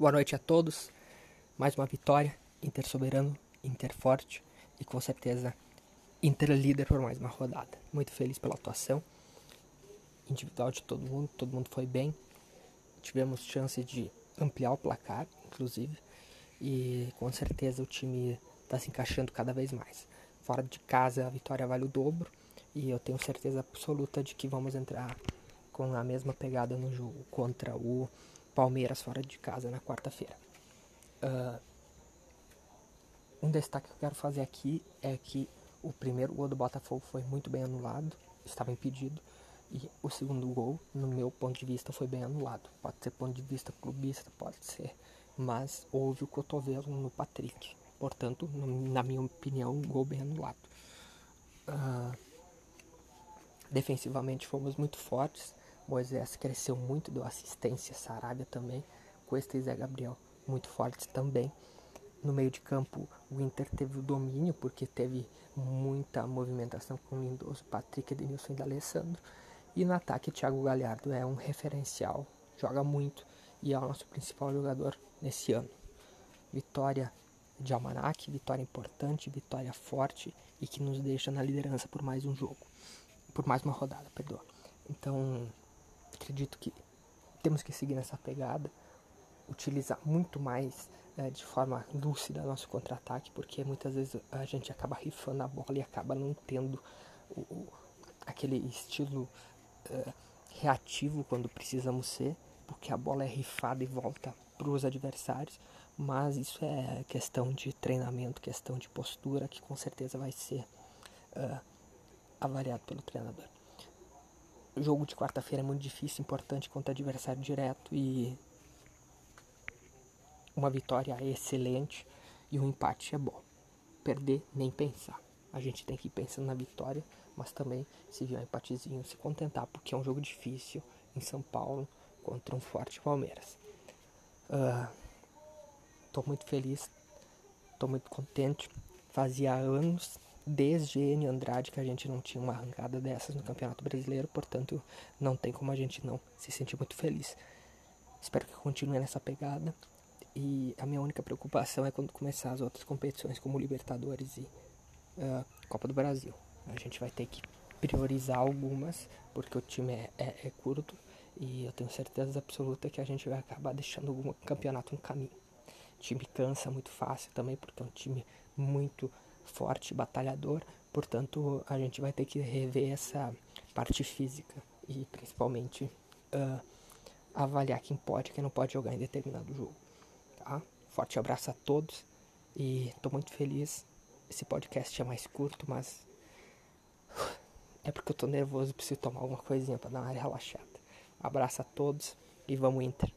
Boa noite a todos. Mais uma vitória. Inter soberano, Inter forte e com certeza Inter líder por mais uma rodada. Muito feliz pela atuação individual de todo mundo. Todo mundo foi bem. Tivemos chance de ampliar o placar, inclusive. E com certeza o time está se encaixando cada vez mais. Fora de casa a vitória vale o dobro. E eu tenho certeza absoluta de que vamos entrar com a mesma pegada no jogo contra o Palmeiras fora de casa na quarta-feira. Uh, um destaque que eu quero fazer aqui é que o primeiro gol do Botafogo foi muito bem anulado, estava impedido, e o segundo gol, no meu ponto de vista, foi bem anulado. Pode ser ponto de vista clubista, pode ser, mas houve o cotovelo no Patrick. Portanto, na minha opinião, um gol bem anulado. Uh, defensivamente fomos muito fortes, Moisés cresceu muito, deu assistência, Sarabia também, Cuesta e Zé Gabriel muito fortes também. No meio de campo, o Inter teve o domínio, porque teve muita movimentação com o Lindoso, Patrick, Edenilson e D'Alessandro. E no ataque, Thiago Galhardo é um referencial, joga muito e é o nosso principal jogador nesse ano. Vitória de Almanac, vitória importante, vitória forte e que nos deixa na liderança por mais um jogo, por mais uma rodada, perdoa. Então, acredito que temos que seguir nessa pegada, utilizar muito mais é, de forma lúcida nosso contra-ataque, porque muitas vezes a gente acaba rifando a bola e acaba não tendo o, o, aquele estilo é, reativo quando precisamos ser, porque a bola é rifada e volta para os adversários, mas isso é questão de treinamento, questão de postura, que com certeza vai ser uh, avaliado pelo treinador. O jogo de quarta-feira é muito difícil, importante contra adversário direto e uma vitória é excelente e um empate é bom. Perder nem pensar. A gente tem que ir pensando na vitória, mas também se vier um empatezinho se contentar, porque é um jogo difícil em São Paulo contra um forte Palmeiras. Estou uh, muito feliz, estou muito contente. Fazia anos desde N Andrade que a gente não tinha uma arrancada dessas no Campeonato Brasileiro, portanto não tem como a gente não se sentir muito feliz. Espero que continue nessa pegada e a minha única preocupação é quando começar as outras competições como Libertadores e uh, Copa do Brasil. A gente vai ter que priorizar algumas porque o time é, é, é curto e eu tenho certeza absoluta que a gente vai acabar deixando algum campeonato no caminho. O time cansa muito fácil também porque é um time muito forte, batalhador, portanto a gente vai ter que rever essa parte física e principalmente uh, avaliar quem pode e quem não pode jogar em determinado jogo. Tá? Forte abraço a todos e estou muito feliz. Esse podcast é mais curto, mas é porque eu tô nervoso, preciso tomar alguma coisinha para dar uma relaxada. Abraço a todos e vamos Inter.